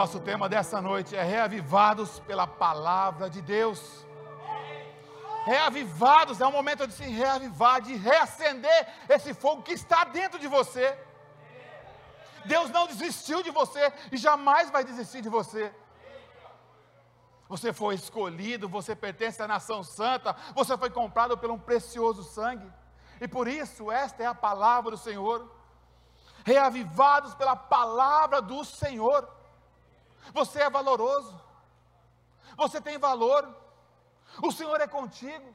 nosso tema dessa noite é reavivados pela palavra de Deus. Reavivados é o momento de se reavivar, de reacender esse fogo que está dentro de você. Deus não desistiu de você e jamais vai desistir de você. Você foi escolhido, você pertence à nação santa, você foi comprado por um precioso sangue. E por isso, esta é a palavra do Senhor. Reavivados pela palavra do Senhor. Você é valoroso. Você tem valor. O Senhor é contigo.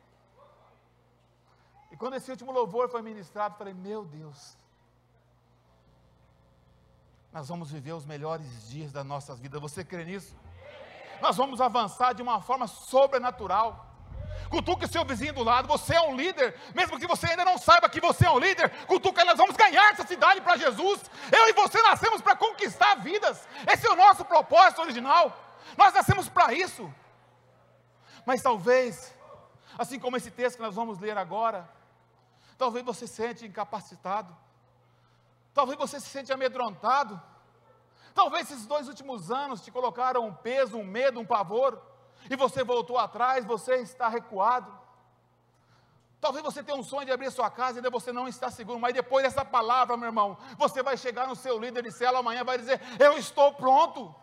E quando esse último louvor foi ministrado, falei: Meu Deus, nós vamos viver os melhores dias das nossas vidas. Você crê nisso? Nós vamos avançar de uma forma sobrenatural. Cutuque seu vizinho do lado, você é um líder, mesmo que você ainda não saiba que você é um líder, cutuca, nós vamos ganhar essa cidade para Jesus. Eu e você nascemos para conquistar vidas, esse é o nosso propósito original. Nós nascemos para isso. Mas talvez, assim como esse texto que nós vamos ler agora, talvez você se sente incapacitado, talvez você se sente amedrontado, talvez esses dois últimos anos te colocaram um peso, um medo, um pavor, e você voltou atrás, você está recuado. Talvez você tenha um sonho de abrir sua casa e ainda você não está seguro, mas depois dessa palavra, meu irmão, você vai chegar no seu líder de célula amanhã e vai dizer: Eu estou pronto.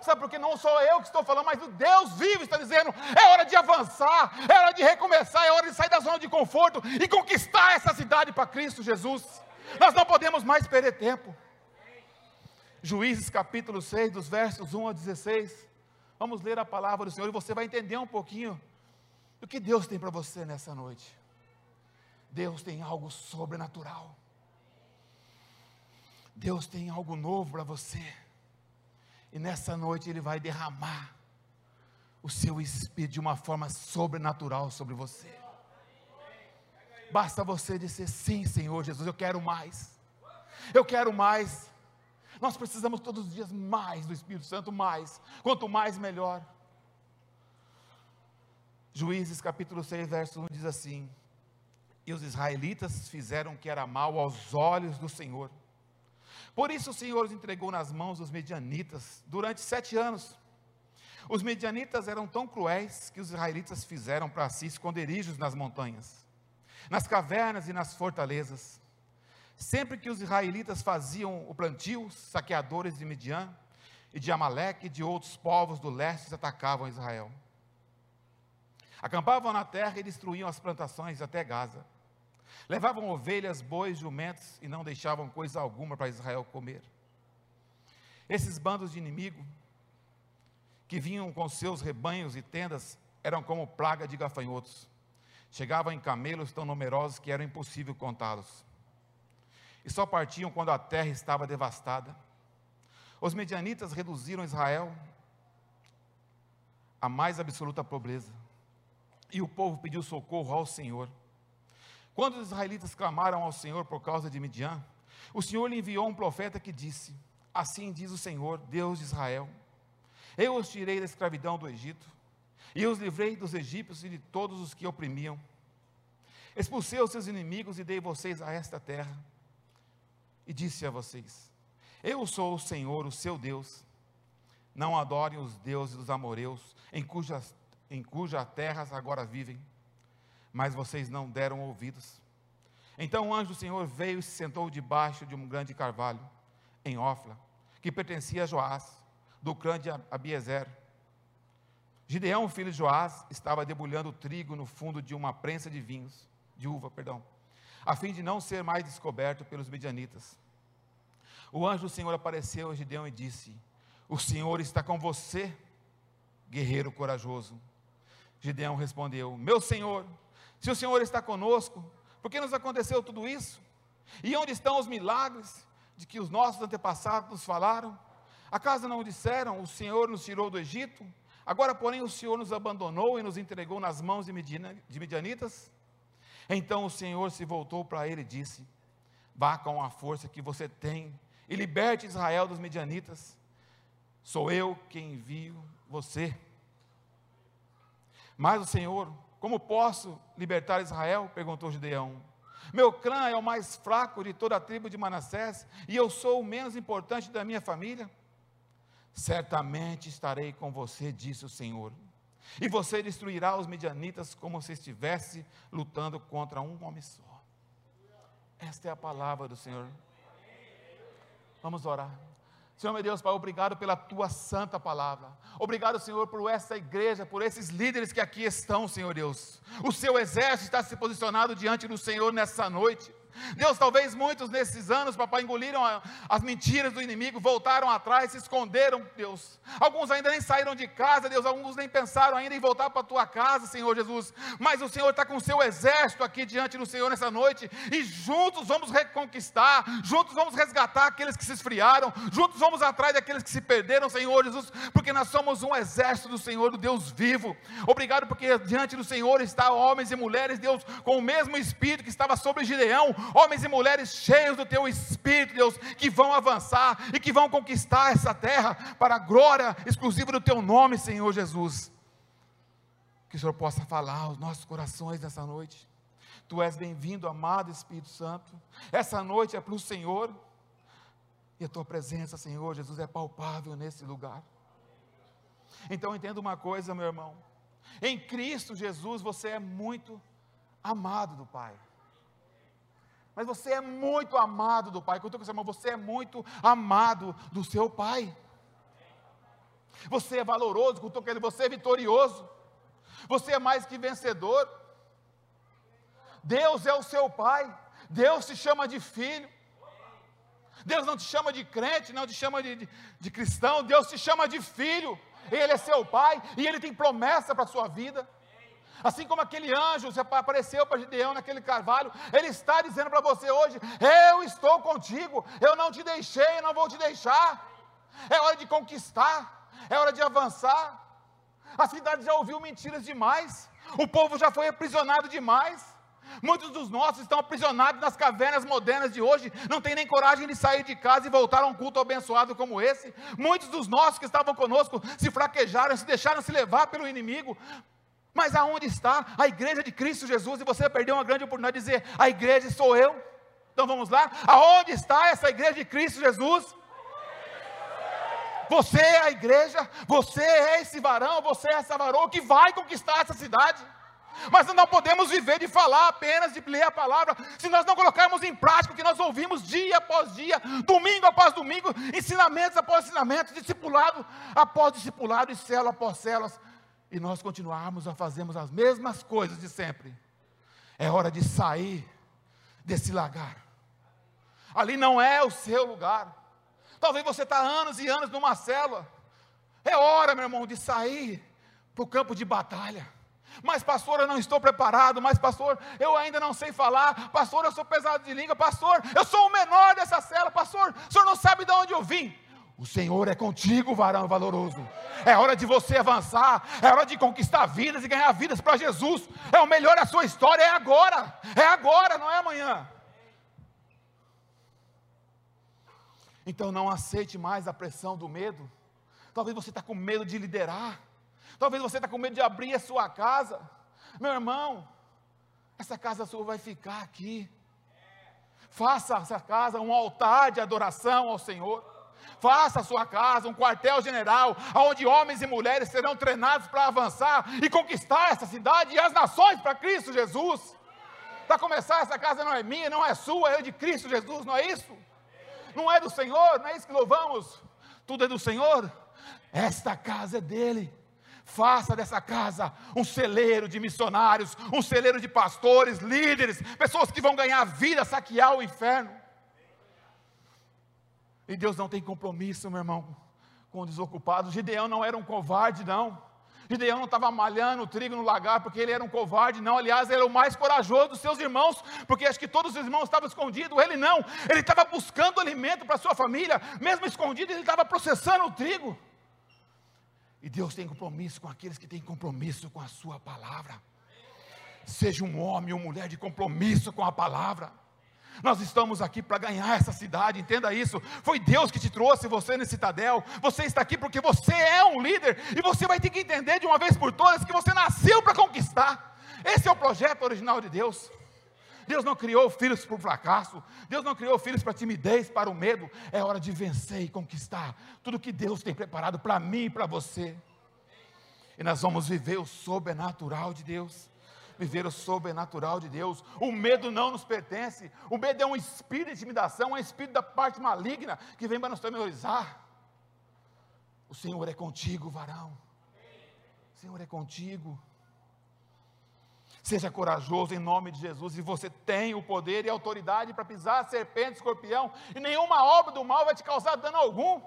Sabe porque não sou eu que estou falando, mas o Deus vivo está dizendo: é hora de avançar, é hora de recomeçar, é hora de sair da zona de conforto e conquistar essa cidade para Cristo Jesus. Nós não podemos mais perder tempo. Juízes capítulo 6, dos versos 1 a 16. Vamos ler a palavra do Senhor e você vai entender um pouquinho do que Deus tem para você nessa noite. Deus tem algo sobrenatural. Deus tem algo novo para você. E nessa noite Ele vai derramar o seu espírito de uma forma sobrenatural sobre você. Basta você dizer sim, Senhor Jesus, eu quero mais. Eu quero mais. Nós precisamos todos os dias mais do Espírito Santo, mais. Quanto mais, melhor. Juízes capítulo 6, verso 1 diz assim: E os israelitas fizeram o que era mal aos olhos do Senhor por isso o Senhor os entregou nas mãos dos medianitas durante sete anos. Os medianitas eram tão cruéis que os israelitas fizeram para si esconderijos nas montanhas, nas cavernas e nas fortalezas. Sempre que os israelitas faziam o plantio, saqueadores de Midian e de Amaleque e de outros povos do leste atacavam Israel. Acampavam na terra e destruíam as plantações até Gaza. Levavam ovelhas, bois, jumentos e não deixavam coisa alguma para Israel comer. Esses bandos de inimigo, que vinham com seus rebanhos e tendas, eram como plaga de gafanhotos. Chegavam em camelos tão numerosos que era impossível contá-los. E só partiam quando a terra estava devastada. Os medianitas reduziram Israel à mais absoluta pobreza. E o povo pediu socorro ao Senhor. Quando os israelitas clamaram ao Senhor por causa de Midian, o Senhor lhe enviou um profeta que disse: Assim diz o Senhor, Deus de Israel: Eu os tirei da escravidão do Egito, e os livrei dos egípcios e de todos os que oprimiam. Expulsei os seus inimigos e dei vocês a esta terra. E disse a vocês: Eu sou o Senhor, o seu Deus. Não adorem os deuses dos amoreus, em cujas, em cujas terras agora vivem mas vocês não deram ouvidos. Então o anjo do Senhor veio e se sentou debaixo de um grande carvalho, em Ofla, que pertencia a Joás, do clã de Abiezer. Gideão, filho de Joás, estava debulhando trigo no fundo de uma prensa de vinhos, de uva, perdão, a fim de não ser mais descoberto pelos medianitas. O anjo do Senhor apareceu a Gideão e disse: O Senhor está com você, guerreiro corajoso. Gideão respondeu: Meu Senhor, se o Senhor está conosco, por que nos aconteceu tudo isso? E onde estão os milagres de que os nossos antepassados nos falaram? Acaso não disseram: O Senhor nos tirou do Egito? Agora, porém, o Senhor nos abandonou e nos entregou nas mãos de Midianitas? Então o Senhor se voltou para ele e disse: Vá com a força que você tem e liberte Israel dos Midianitas. Sou eu quem envio você. Mas o Senhor como posso libertar Israel? perguntou Gideão. Meu clã é o mais fraco de toda a tribo de Manassés e eu sou o menos importante da minha família. Certamente estarei com você, disse o Senhor. E você destruirá os medianitas como se estivesse lutando contra um homem só. Esta é a palavra do Senhor. Vamos orar. Senhor meu Deus, Pai, obrigado pela tua santa palavra. Obrigado, Senhor, por essa igreja, por esses líderes que aqui estão, Senhor Deus. O seu exército está se posicionado diante do Senhor nessa noite. Deus, talvez muitos nesses anos, papai, engoliram as mentiras do inimigo, voltaram atrás, se esconderam, Deus. Alguns ainda nem saíram de casa, Deus, alguns nem pensaram ainda em voltar para a tua casa, Senhor Jesus. Mas o Senhor está com o seu exército aqui diante do Senhor nessa noite, e juntos vamos reconquistar, juntos vamos resgatar aqueles que se esfriaram, juntos vamos atrás daqueles que se perderam, Senhor Jesus, porque nós somos um exército do Senhor, do Deus vivo. Obrigado, porque diante do Senhor está homens e mulheres, Deus, com o mesmo espírito que estava sobre Gideão, homens e mulheres cheios do teu espírito, Deus, que vão avançar e que vão conquistar essa terra para a glória exclusiva do teu nome, Senhor Jesus. Que o Senhor possa falar aos nossos corações nessa noite. Tu és bem-vindo, amado Espírito Santo. Essa noite é para o Senhor. E a tua presença, Senhor Jesus, é palpável nesse lugar. Então entenda uma coisa, meu irmão. Em Cristo Jesus você é muito amado do Pai. Mas você é muito amado do Pai. Contou com seu irmão, você é muito amado do seu Pai. Você é valoroso, contou com ele, você é vitorioso. Você é mais que vencedor. Deus é o seu Pai. Deus te chama de filho. Deus não te chama de crente, não te chama de, de, de cristão. Deus te chama de filho. Ele é seu Pai e Ele tem promessa para a sua vida. Assim como aquele anjo apareceu para Gideão naquele carvalho, ele está dizendo para você hoje: Eu estou contigo, eu não te deixei, eu não vou te deixar. É hora de conquistar, é hora de avançar. A cidade já ouviu mentiras demais, o povo já foi aprisionado demais. Muitos dos nossos estão aprisionados nas cavernas modernas de hoje, não tem nem coragem de sair de casa e voltar a um culto abençoado como esse. Muitos dos nossos que estavam conosco se fraquejaram, se deixaram se levar pelo inimigo, mas aonde está a igreja de Cristo Jesus? E você perdeu uma grande oportunidade de dizer: a igreja sou eu. Então vamos lá. Aonde está essa igreja de Cristo Jesus? Você é a igreja, você é esse varão, você é essa varoa que vai conquistar essa cidade. Mas nós não podemos viver de falar apenas, de ler a palavra, se nós não colocarmos em prática o que nós ouvimos dia após dia, domingo após domingo, ensinamentos após ensinamentos, discipulado após discipulado e célula após células e nós continuarmos a fazermos as mesmas coisas de sempre, é hora de sair desse lagar. Ali não é o seu lugar. Talvez você está anos e anos numa célula. É hora, meu irmão, de sair para o campo de batalha. Mas, pastor, eu não estou preparado. Mas, pastor, eu ainda não sei falar. Pastor, eu sou pesado de língua. Pastor, eu sou o menor dessa cela. Pastor, o senhor não sabe de onde eu vim. O Senhor é contigo, varão valoroso. É hora de você avançar, é hora de conquistar vidas e ganhar vidas para Jesus. É o melhor da sua história, é agora. É agora, não é amanhã. Então não aceite mais a pressão do medo. Talvez você está com medo de liderar. Talvez você está com medo de abrir a sua casa. Meu irmão, essa casa sua vai ficar aqui. Faça essa casa um altar de adoração ao Senhor. Faça a sua casa um quartel-general, onde homens e mulheres serão treinados para avançar e conquistar essa cidade e as nações para Cristo Jesus. Para começar, essa casa não é minha, não é sua, é de Cristo Jesus, não é isso? Não é do Senhor, não é isso que louvamos? Tudo é do Senhor. Esta casa é dele. Faça dessa casa um celeiro de missionários, um celeiro de pastores, líderes, pessoas que vão ganhar vida, saquear o inferno. E Deus não tem compromisso, meu irmão, com o desocupado. Gideão não era um covarde, não. Gideão não estava malhando o trigo no lagar porque ele era um covarde, não. Aliás, ele era o mais corajoso dos seus irmãos, porque acho que todos os irmãos estavam escondidos. Ele não. Ele estava buscando alimento para sua família, mesmo escondido, ele estava processando o trigo. E Deus tem compromisso com aqueles que têm compromisso com a sua palavra. Seja um homem ou mulher de compromisso com a palavra. Nós estamos aqui para ganhar essa cidade, entenda isso. Foi Deus que te trouxe você nesse citadel. Você está aqui porque você é um líder e você vai ter que entender de uma vez por todas que você nasceu para conquistar. Esse é o projeto original de Deus. Deus não criou filhos para o fracasso. Deus não criou filhos para timidez, para o medo. É hora de vencer e conquistar tudo que Deus tem preparado para mim e para você. E nós vamos viver o sobrenatural de Deus. Viver o sobrenatural de Deus. O medo não nos pertence. O medo é um espírito de intimidação, é um espírito da parte maligna que vem para nos temorizar. O Senhor é contigo, varão. O Senhor é contigo. Seja corajoso em nome de Jesus, e você tem o poder e autoridade para pisar serpente, escorpião, e nenhuma obra do mal vai te causar dano algum.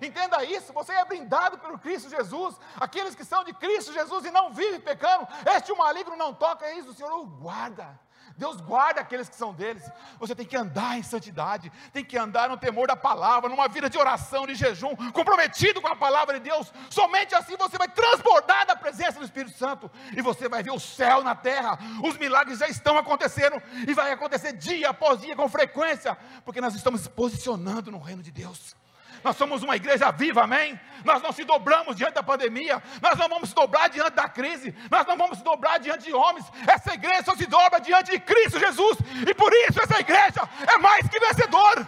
Entenda isso, você é brindado pelo Cristo Jesus. Aqueles que são de Cristo Jesus e não vivem pecando, este o maligno não toca isso, o Senhor o guarda. Deus guarda aqueles que são deles. Você tem que andar em santidade, tem que andar no temor da palavra, numa vida de oração, de jejum, comprometido com a palavra de Deus. Somente assim você vai transbordar da presença do Espírito Santo e você vai ver o céu na terra. Os milagres já estão acontecendo e vai acontecer dia após dia com frequência, porque nós estamos posicionando no reino de Deus. Nós somos uma igreja viva, amém? Nós não se dobramos diante da pandemia, nós não vamos se dobrar diante da crise, nós não vamos se dobrar diante de homens. Essa igreja só se dobra diante de Cristo Jesus, e por isso essa igreja é mais que vencedor.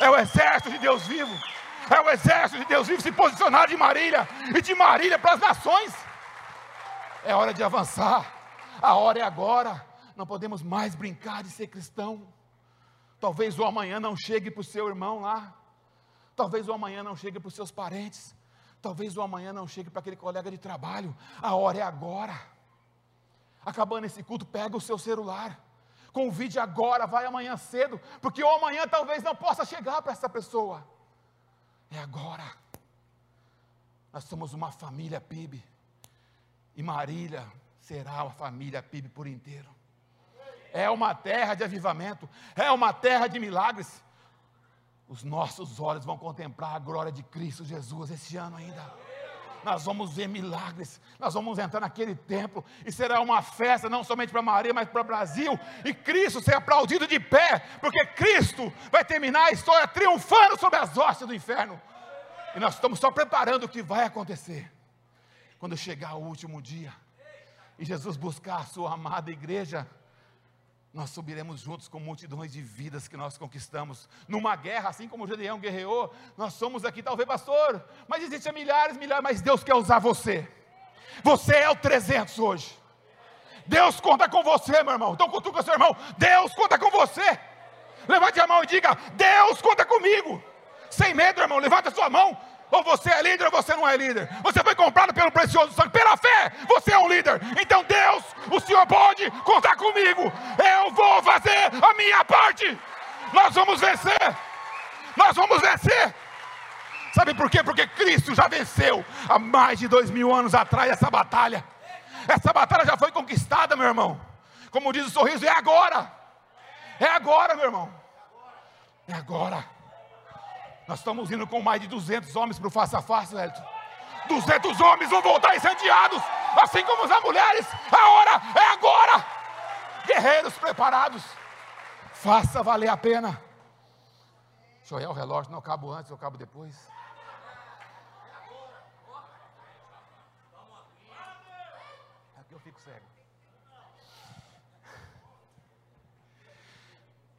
É o exército de Deus vivo, é o exército de Deus vivo se posicionar de Marília e de Marília para as nações. É hora de avançar, a hora é agora. Não podemos mais brincar de ser cristão. Talvez o amanhã não chegue para o seu irmão lá. Talvez o amanhã não chegue para os seus parentes. Talvez o amanhã não chegue para aquele colega de trabalho. A hora é agora. Acabando esse culto, pega o seu celular. Convide agora, vai amanhã cedo, porque o amanhã talvez não possa chegar para essa pessoa. É agora. Nós somos uma família PIB. E Marília será uma família PIB por inteiro. É uma terra de avivamento, é uma terra de milagres os nossos olhos vão contemplar a glória de Cristo Jesus esse ano ainda. Nós vamos ver milagres, nós vamos entrar naquele templo e será uma festa não somente para Maria, mas para o Brasil. E Cristo ser aplaudido de pé, porque Cristo vai terminar a história triunfando sobre as hostes do inferno. E nós estamos só preparando o que vai acontecer quando chegar o último dia e Jesus buscar a sua amada igreja nós subiremos juntos com multidões de vidas que nós conquistamos. Numa guerra, assim como Gedeão guerreou, nós somos aqui, talvez, pastor, mas existem milhares, milhares, mas Deus quer usar você. Você é o 300 hoje. Deus conta com você, meu irmão. Então cutuca seu irmão. Deus conta com você. Levante a mão e diga: Deus conta comigo. Sem medo, irmão. Levante a sua mão. Ou você é líder ou você não é líder. Você foi comprado pelo precioso sangue. Pela fé, você é um líder. Então, Deus, o Senhor pode contar comigo. Eu vou fazer a minha parte. Nós vamos vencer. Nós vamos vencer. Sabe por quê? Porque Cristo já venceu há mais de dois mil anos atrás essa batalha. Essa batalha já foi conquistada, meu irmão. Como diz o sorriso, é agora. É agora, meu irmão. É agora. Nós estamos indo com mais de 200 homens para o face a face, Elton. 200 homens vão voltar incendiados, assim como as mulheres. A hora é agora. Guerreiros preparados. Faça valer a pena. Deixa eu olhar o relógio, não acabo antes, eu acabo depois. Aqui eu fico cego.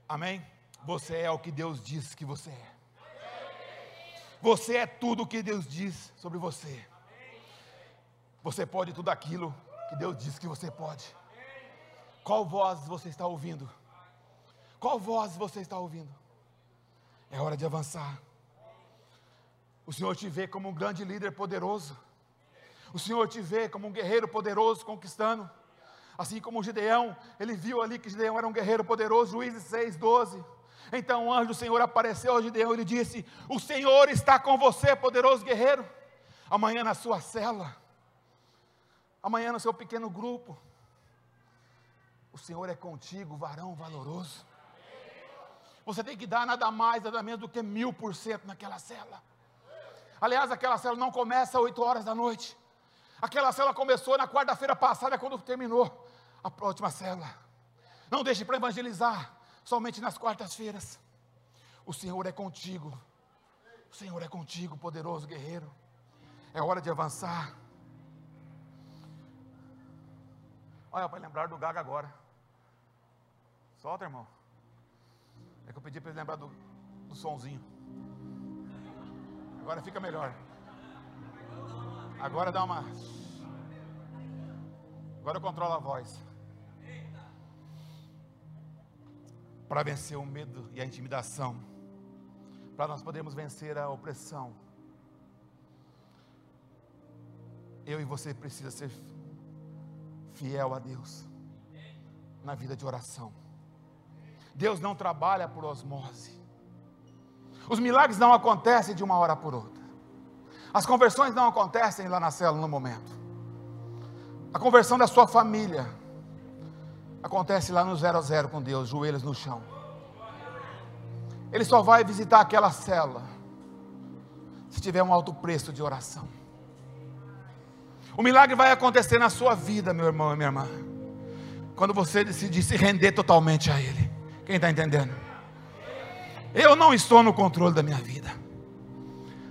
Amém? Você é o que Deus diz que você é. Você é tudo o que Deus diz sobre você. Você pode tudo aquilo que Deus diz que você pode. Qual voz você está ouvindo? Qual voz você está ouvindo? É hora de avançar. O Senhor te vê como um grande líder poderoso. O Senhor te vê como um guerreiro poderoso conquistando. Assim como Gideão, ele viu ali que Gideão era um guerreiro poderoso, Juízes 6, 12. Então o anjo do Senhor apareceu a Gideão e lhe disse: O Senhor está com você, poderoso guerreiro. Amanhã na sua cela, amanhã no seu pequeno grupo, o Senhor é contigo, varão valoroso. Você tem que dar nada mais, nada menos do que mil por cento naquela cela. Aliás, aquela cela não começa às 8 horas da noite. Aquela cela começou na quarta-feira passada, quando terminou a última cela. Não deixe para evangelizar somente nas quartas-feiras. O Senhor é contigo. O Senhor é contigo, poderoso guerreiro. É hora de avançar. Olha, para lembrar do Gaga agora. Solta, irmão. É que eu pedi para ele lembrar do, do sonzinho. Agora fica melhor. Agora dá uma. Agora controla a voz. Para vencer o medo e a intimidação. Para nós podermos vencer a opressão. Eu e você precisa ser fiel a Deus na vida de oração. Deus não trabalha por osmose. Os milagres não acontecem de uma hora por outra. As conversões não acontecem lá na célula no momento. A conversão da sua família acontece lá no zero a zero com Deus, joelhos no chão. Ele só vai visitar aquela célula se tiver um alto preço de oração. O milagre vai acontecer na sua vida, meu irmão e minha irmã, quando você decidir se render totalmente a Ele. Quem está entendendo? Eu não estou no controle da minha vida.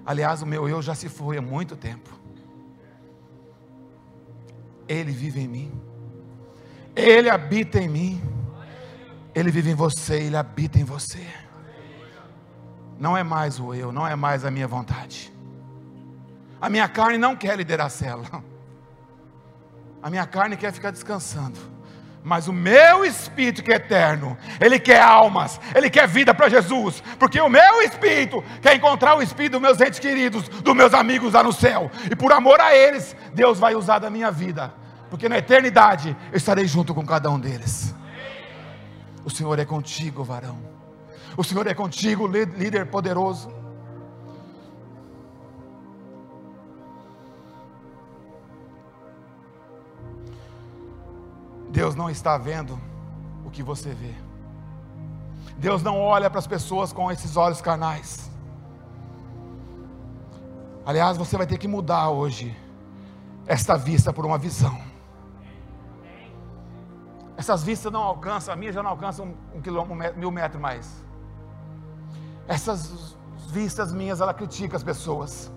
Aliás, o meu eu já se foi há muito tempo. Ele vive em mim. Ele habita em mim. Ele vive em você, ele habita em você. Não é mais o eu, não é mais a minha vontade. A minha carne não quer liderar a célula. A minha carne quer ficar descansando. Mas o meu espírito que é eterno, ele quer almas, ele quer vida para Jesus, porque o meu espírito quer encontrar o espírito dos meus entes queridos, dos meus amigos lá no céu, e por amor a eles, Deus vai usar da minha vida, porque na eternidade eu estarei junto com cada um deles. O Senhor é contigo, varão, o Senhor é contigo, líder poderoso. Deus não está vendo o que você vê. Deus não olha para as pessoas com esses olhos carnais. Aliás, você vai ter que mudar hoje esta vista por uma visão. Essas vistas não alcançam, a minha já não alcança um, um quilômetro, mil metros mais. Essas vistas minhas, ela critica as pessoas.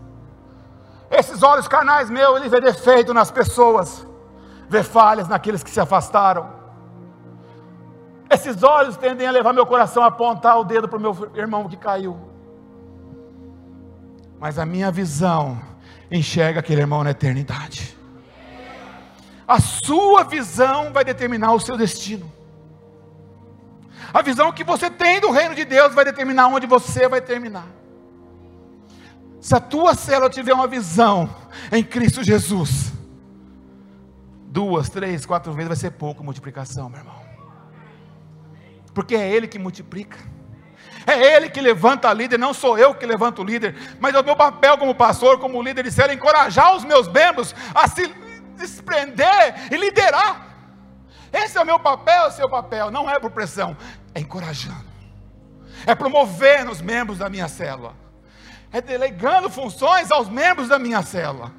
Esses olhos carnais meus, ele vê defeito nas pessoas vê falhas naqueles que se afastaram. Esses olhos tendem a levar meu coração a apontar o dedo para o meu irmão que caiu. Mas a minha visão enxerga aquele irmão na eternidade. A sua visão vai determinar o seu destino. A visão que você tem do reino de Deus vai determinar onde você vai terminar. Se a tua célula tiver uma visão em Cristo Jesus, duas, três, quatro vezes vai ser pouco multiplicação, meu irmão. Porque é Ele que multiplica. É Ele que levanta líder, não sou eu que levanto o líder, mas é o meu papel como pastor, como líder de ser encorajar os meus membros a se desprender e liderar. Esse é o meu papel, o seu papel, não é por pressão, é encorajando, é promovendo os membros da minha célula, é delegando funções aos membros da minha célula.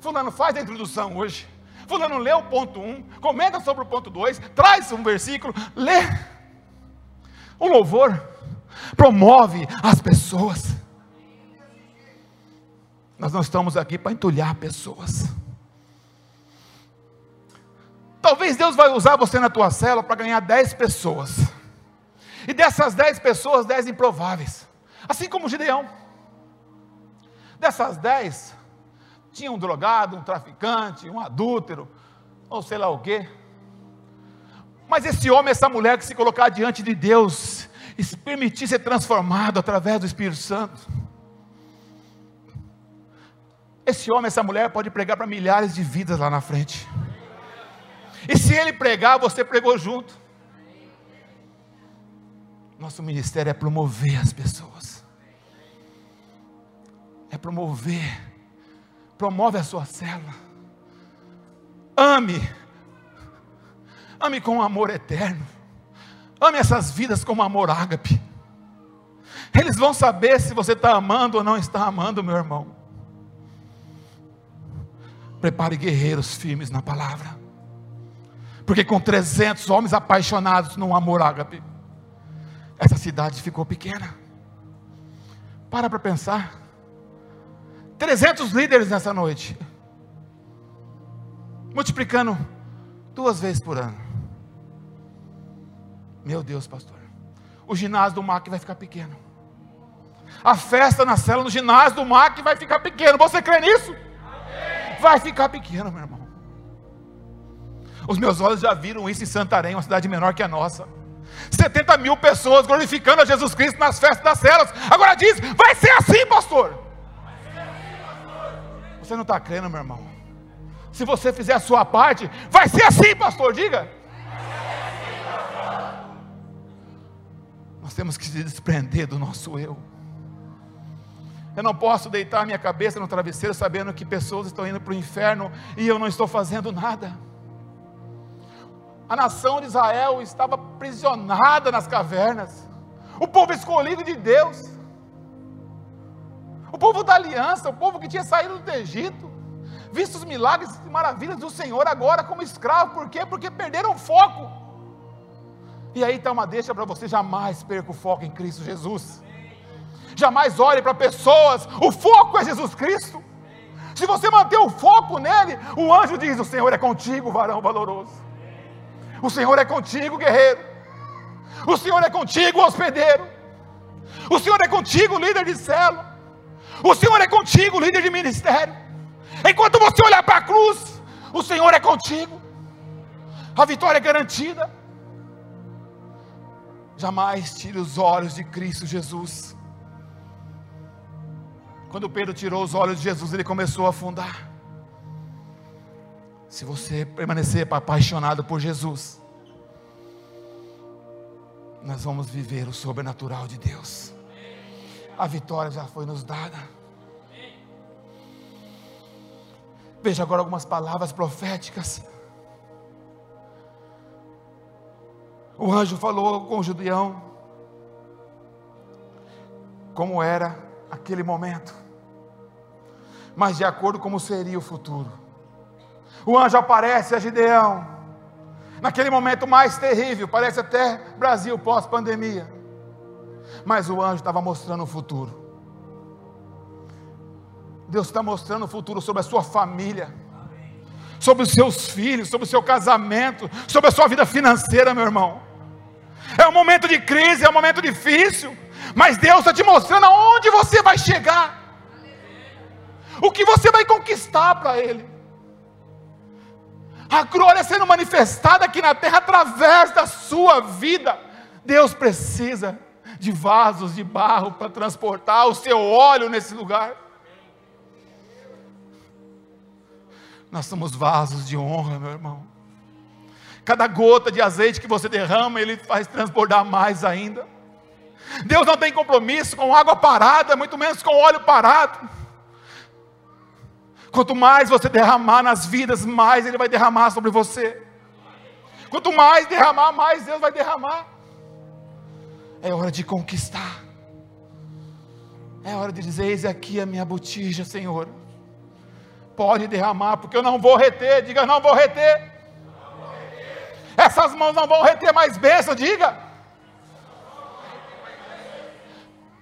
Fulano, faz a introdução hoje. Fulano lê o ponto 1, um, comenta sobre o ponto 2, traz um versículo, lê. O louvor promove as pessoas. Nós não estamos aqui para entulhar pessoas. Talvez Deus vai usar você na tua cela para ganhar 10 pessoas. E dessas 10 pessoas, 10 improváveis. Assim como Gideão. Dessas 10, tinha um drogado, um traficante, um adúltero, ou sei lá o quê. Mas esse homem, essa mulher que se colocar diante de Deus e se permitir ser transformado através do Espírito Santo. Esse homem, essa mulher pode pregar para milhares de vidas lá na frente. E se ele pregar, você pregou junto. Nosso ministério é promover as pessoas. É promover promove a sua célula. Ame, ame com amor eterno. Ame essas vidas com amor ágape. Eles vão saber se você está amando ou não está amando, meu irmão. Prepare guerreiros firmes na palavra. Porque com 300 homens apaixonados no amor ágape, essa cidade ficou pequena. Para para pensar. 300 líderes nessa noite, multiplicando duas vezes por ano. Meu Deus, pastor. O ginásio do MAC vai ficar pequeno. A festa na cela no ginásio do MAC vai ficar pequeno. Você crê nisso? Vai ficar pequeno, meu irmão. Os meus olhos já viram isso em Santarém, uma cidade menor que a nossa. 70 mil pessoas glorificando a Jesus Cristo nas festas das celas. Agora diz: vai ser assim, pastor. Você não está crendo, meu irmão. Se você fizer a sua parte, vai ser assim, pastor. Diga. Nós temos que se desprender do nosso eu. Eu não posso deitar minha cabeça no travesseiro sabendo que pessoas estão indo para o inferno e eu não estou fazendo nada. A nação de Israel estava aprisionada nas cavernas. O povo escolhido de Deus. O povo da aliança, o povo que tinha saído do Egito, visto os milagres e maravilhas do Senhor agora como escravo, por quê? Porque perderam o foco. E aí está uma deixa para você jamais perca o foco em Cristo Jesus jamais olhe para pessoas, o foco é Jesus Cristo. Se você manter o foco nele, o anjo diz: O Senhor é contigo, varão valoroso. O Senhor é contigo, guerreiro. O Senhor é contigo, hospedeiro. O Senhor é contigo, líder de célula. O Senhor é contigo, líder de ministério. Enquanto você olhar para a cruz, o Senhor é contigo. A vitória é garantida. Jamais tire os olhos de Cristo Jesus. Quando Pedro tirou os olhos de Jesus, ele começou a afundar. Se você permanecer apaixonado por Jesus, nós vamos viver o sobrenatural de Deus. A vitória já foi nos dada. Veja agora algumas palavras proféticas. O anjo falou com o judião como era aquele momento, mas de acordo com como seria o futuro. O anjo aparece a Gideão, naquele momento mais terrível, parece até Brasil pós-pandemia, mas o anjo estava mostrando o futuro. Deus está mostrando o futuro sobre a sua família, sobre os seus filhos, sobre o seu casamento, sobre a sua vida financeira, meu irmão. É um momento de crise, é um momento difícil. Mas Deus está te mostrando aonde você vai chegar, o que você vai conquistar para Ele. A glória sendo manifestada aqui na terra através da sua vida. Deus precisa de vasos de barro para transportar o seu óleo nesse lugar. Nós somos vasos de honra, meu irmão. Cada gota de azeite que você derrama, ele faz transbordar mais ainda. Deus não tem compromisso com água parada, muito menos com óleo parado. Quanto mais você derramar nas vidas, mais Ele vai derramar sobre você. Quanto mais derramar, mais Deus vai derramar. É hora de conquistar. É hora de dizer: Eis aqui a minha botija, Senhor. Pode derramar, porque eu não vou reter. Diga, não vou reter. Essas mãos não vão reter mais bênção. Diga.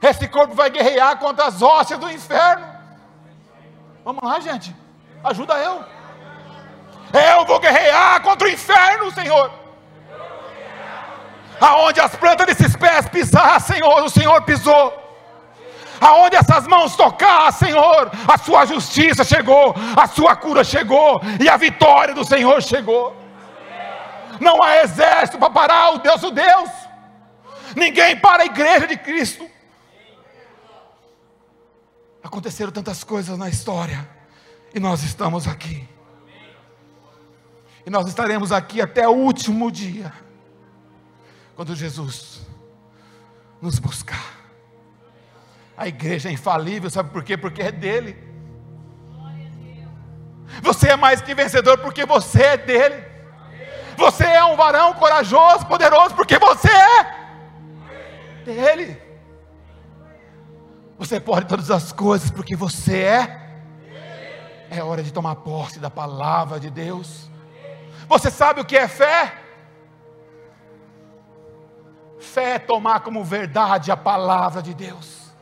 Esse corpo vai guerrear contra as hóstias do inferno. Vamos lá, gente. Ajuda eu. Eu vou guerrear contra o inferno, Senhor. Aonde as plantas desses pés pisar, Senhor, o Senhor pisou. Aonde essas mãos tocar, Senhor, a sua justiça chegou, a sua cura chegou e a vitória do Senhor chegou. Não há exército para parar o Deus, o Deus. Ninguém para a igreja de Cristo. Aconteceram tantas coisas na história, e nós estamos aqui. E nós estaremos aqui até o último dia, quando Jesus nos buscar. A igreja é infalível, sabe por quê? Porque é dele. Você é mais que vencedor porque você é dele. Você é um varão corajoso, poderoso, porque você é Você pode todas as coisas porque você é. É hora de tomar posse da palavra de Deus. Você sabe o que é fé? Fé é tomar como verdade a palavra de Deus.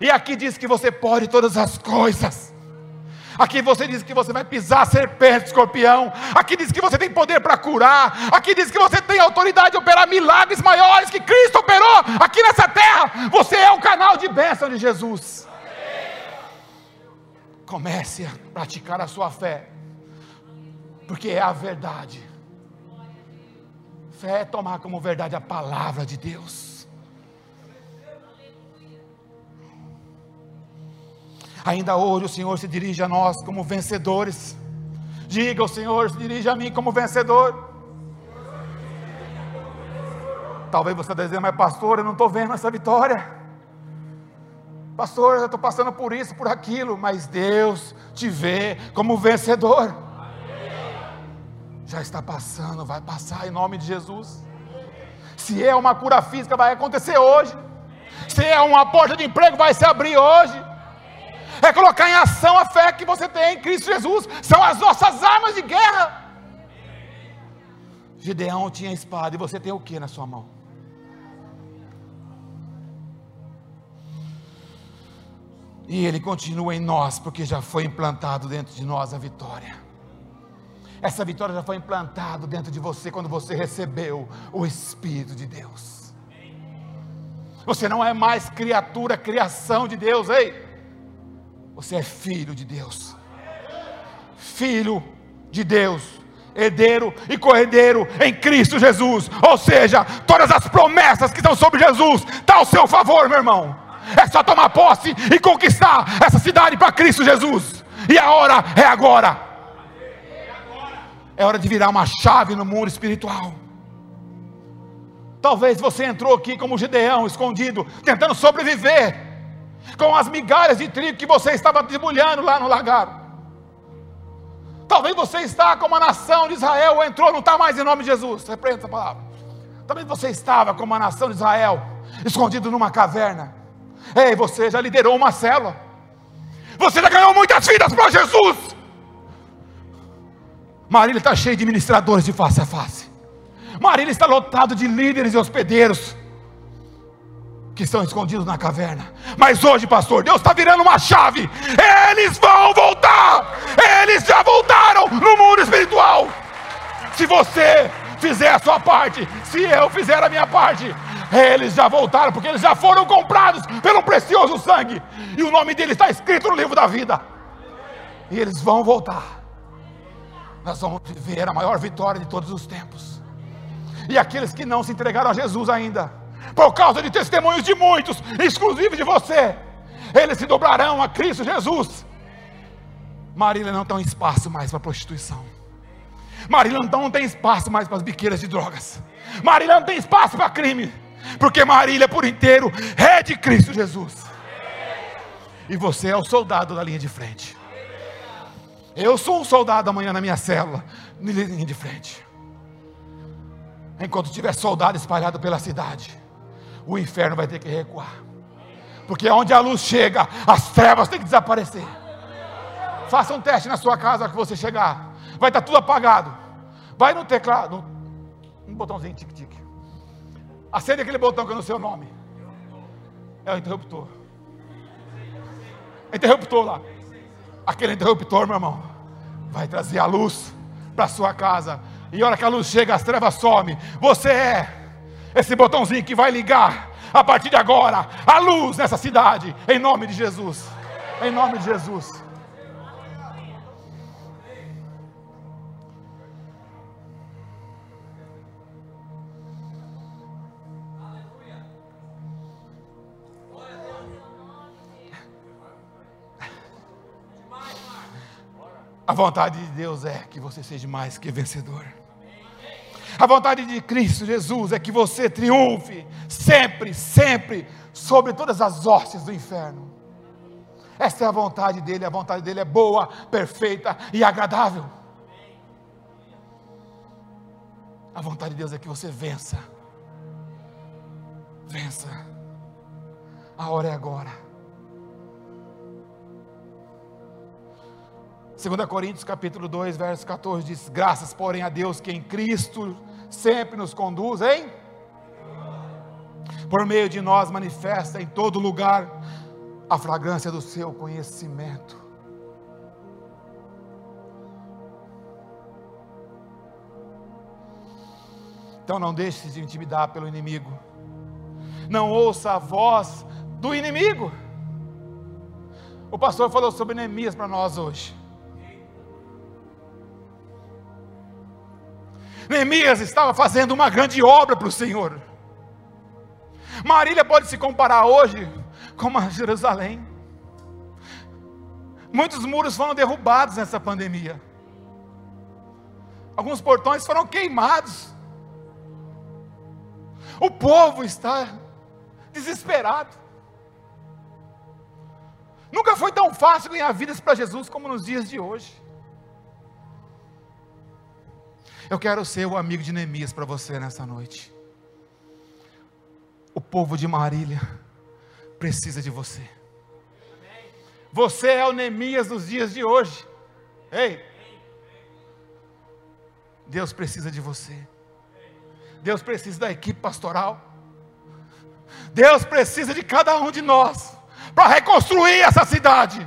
E aqui diz que você pode todas as coisas. Aqui você diz que você vai pisar serpente, escorpião. Aqui diz que você tem poder para curar. Aqui diz que você tem autoridade de operar milagres maiores que Cristo operou aqui nessa terra. Você é o canal de bênção de Jesus. Comece a praticar a sua fé, porque é a verdade. Fé é tomar como verdade a palavra de Deus. Ainda hoje o Senhor se dirige a nós como vencedores. Diga, o Senhor se dirige a mim como vencedor. Talvez você esteja dizendo, mas pastor, eu não estou vendo essa vitória. Pastor, eu estou passando por isso, por aquilo, mas Deus te vê como vencedor. Já está passando, vai passar em nome de Jesus. Se é uma cura física, vai acontecer hoje. Se é uma porta de emprego, vai se abrir hoje é colocar em ação a fé que você tem em Cristo Jesus, são as nossas armas de guerra. Gideão tinha espada e você tem o que na sua mão? E ele continua em nós, porque já foi implantado dentro de nós a vitória. Essa vitória já foi implantada dentro de você quando você recebeu o Espírito de Deus. Você não é mais criatura, criação de Deus, ei. Você é filho de Deus. Filho de Deus. Herdeiro e corredeiro em Cristo Jesus. Ou seja, todas as promessas que estão sobre Jesus estão ao seu favor, meu irmão. É só tomar posse e conquistar essa cidade para Cristo Jesus. E a hora é agora. É hora de virar uma chave no mundo espiritual. Talvez você entrou aqui como Gideão, escondido, tentando sobreviver com as migalhas de trigo que você estava debulhando lá no lagar. Talvez você está como a nação de Israel, entrou, não está mais em nome de Jesus. Repreenda essa palavra. Talvez você estava como a nação de Israel, escondido numa caverna. Ei, você já liderou uma célula. Você já ganhou muitas vidas para Jesus. Marília está cheia de ministradores de face a face. Marília está lotado de líderes e hospedeiros que estão escondidos na caverna. Mas hoje, pastor, Deus está virando uma chave. Eles vão voltar. Eles já voltaram no mundo espiritual. Se você fizer a sua parte, se eu fizer a minha parte, eles já voltaram, porque eles já foram comprados pelo precioso sangue. E o nome deles está escrito no livro da vida. E eles vão voltar. Nós vamos viver a maior vitória de todos os tempos. E aqueles que não se entregaram a Jesus ainda, por causa de testemunhos de muitos, exclusivo de você, eles se dobrarão a Cristo Jesus. Marília não tem espaço mais para prostituição. Marília não tem espaço mais para as biqueiras de drogas. Marília não tem espaço para crime. Porque Marília por inteiro é de Cristo Jesus. E você é o soldado da linha de frente. Eu sou um soldado amanhã na minha célula, na linha de frente. Enquanto tiver soldado espalhado pela cidade, o inferno vai ter que recuar. Porque onde a luz chega, as trevas têm que desaparecer. Faça um teste na sua casa que você chegar. Vai estar tudo apagado. Vai no teclado, um botãozinho tic-tic. Acende aquele botão que é no seu nome. É o interruptor. Interruptor lá. Aquele interruptor, meu irmão, vai trazer a luz para sua casa. E a hora que a luz chega, as trevas somem. Você é esse botãozinho que vai ligar a partir de agora a luz nessa cidade, em nome de Jesus. Em nome de Jesus. A vontade de Deus é que você seja mais que vencedor. A vontade de Cristo Jesus é que você triunfe sempre, sempre sobre todas as hostes do inferno. Essa é a vontade dele, a vontade dele é boa, perfeita e agradável. A vontade de Deus é que você vença. Vença. A hora é agora. 2 Coríntios capítulo 2, verso 14 diz: "Graças, porém, a Deus que em Cristo sempre nos conduz, hein? Por meio de nós manifesta em todo lugar a fragrância do seu conhecimento." Então não deixe de intimidar pelo inimigo. Não ouça a voz do inimigo. O pastor falou sobre Neemias para nós hoje. Neemias estava fazendo uma grande obra para o Senhor. Marília pode se comparar hoje com a Jerusalém. Muitos muros foram derrubados nessa pandemia. Alguns portões foram queimados. O povo está desesperado. Nunca foi tão fácil ganhar vidas para Jesus como nos dias de hoje. Eu quero ser o amigo de Neemias para você nessa noite. O povo de Marília precisa de você. Você é o Neemias dos dias de hoje. Ei! Deus precisa de você. Deus precisa da equipe pastoral. Deus precisa de cada um de nós para reconstruir essa cidade.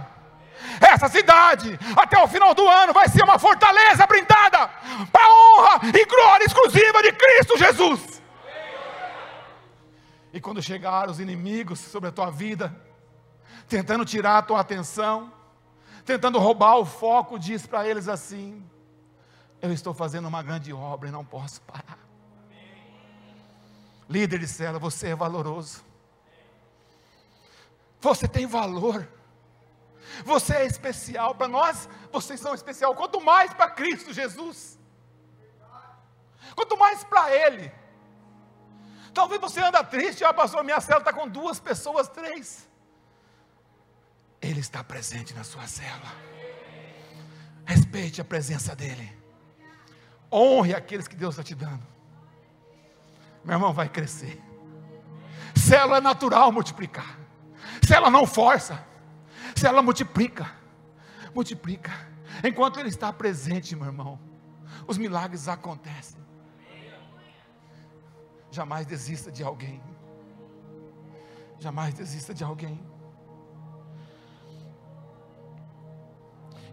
Essa cidade, até o final do ano, vai ser uma fortaleza blindada para a honra e glória exclusiva de Cristo Jesus. E quando chegar os inimigos sobre a tua vida, tentando tirar a tua atenção, tentando roubar o foco, diz para eles assim: Eu estou fazendo uma grande obra e não posso parar. Líder de cela, você é valoroso. Você tem valor. Você é especial para nós, vocês são especial. Quanto mais para Cristo Jesus. Quanto mais para Ele. Talvez você anda triste, ah, pastor, minha célula está com duas pessoas, três. Ele está presente na sua célula. Respeite a presença dEle. Honre aqueles que Deus está te dando. Meu irmão, vai crescer. Célula é natural multiplicar. Célula não força. Célula multiplica. Multiplica. Enquanto Ele está presente, meu irmão, os milagres acontecem. Jamais desista de alguém. Jamais desista de alguém.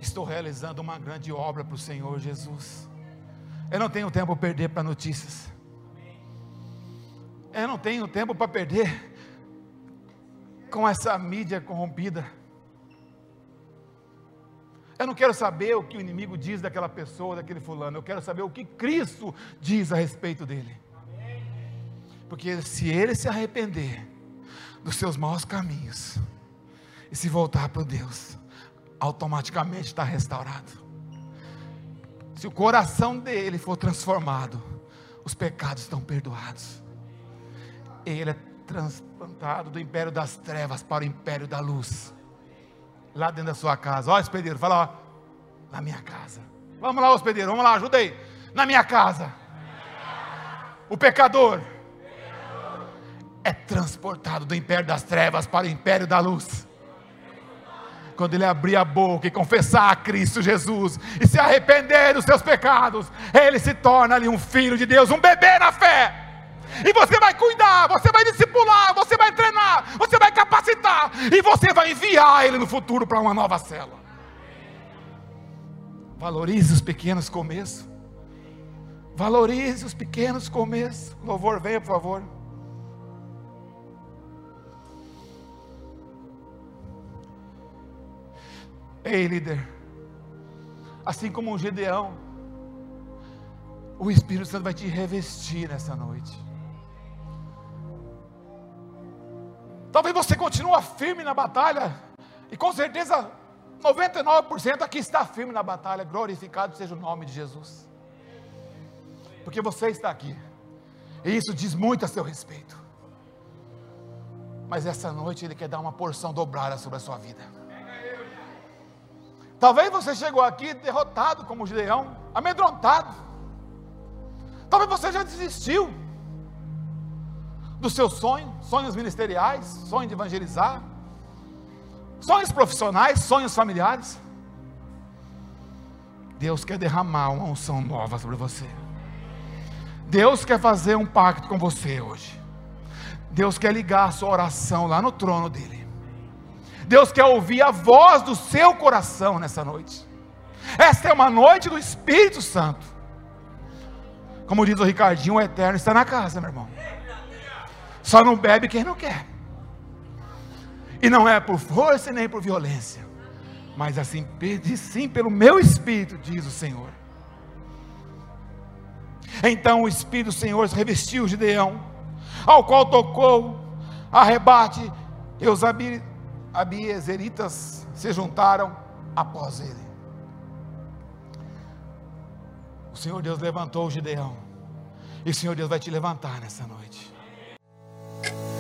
Estou realizando uma grande obra para o Senhor Jesus. Eu não tenho tempo para perder para notícias. Eu não tenho tempo para perder com essa mídia corrompida. Eu não quero saber o que o inimigo diz daquela pessoa, daquele fulano. Eu quero saber o que Cristo diz a respeito dele. Porque se ele se arrepender dos seus maus caminhos e se voltar para Deus, automaticamente está restaurado. Se o coração dele for transformado, os pecados estão perdoados. Ele é transplantado do império das trevas para o império da luz. Lá dentro da sua casa. Ó, hospedeiro, fala, ó, na minha casa. Vamos lá, hospedeiro, vamos lá, ajuda aí. Na minha casa. O pecador é transportado do império das trevas para o império da luz. Quando ele abrir a boca e confessar a Cristo Jesus e se arrepender dos seus pecados, ele se torna ali um filho de Deus, um bebê na fé. E você vai cuidar, você vai discipular, você vai treinar, capacitar e você vai enviar ele no futuro para uma nova célula. Valorize os pequenos começos. Valorize os pequenos começos. Louvor, venha, por favor. Ei, líder, assim como um Gedeão, o Espírito Santo vai te revestir nessa noite. Talvez você continue firme na batalha, e com certeza 99% aqui está firme na batalha. Glorificado seja o nome de Jesus. Porque você está aqui. E isso diz muito a seu respeito. Mas essa noite Ele quer dar uma porção dobrada sobre a sua vida. Talvez você chegou aqui derrotado como Gideão, amedrontado. Talvez você já desistiu do seu sonho, sonhos ministeriais, sonho de evangelizar, sonhos profissionais, sonhos familiares. Deus quer derramar uma unção nova sobre você. Deus quer fazer um pacto com você hoje. Deus quer ligar a sua oração lá no trono dele. Deus quer ouvir a voz do seu coração nessa noite. Esta é uma noite do Espírito Santo. Como diz o Ricardinho, o eterno está na casa, meu irmão. Só não bebe quem não quer. E não é por força nem por violência, mas assim, sim pelo meu espírito, diz o Senhor. Então o Espírito do Senhor revestiu Gideão, ao qual tocou arrebate, e os abiezeritas se juntaram após ele. O Senhor Deus levantou o Gideão, e o Senhor Deus vai te levantar nessa noite. Thank you.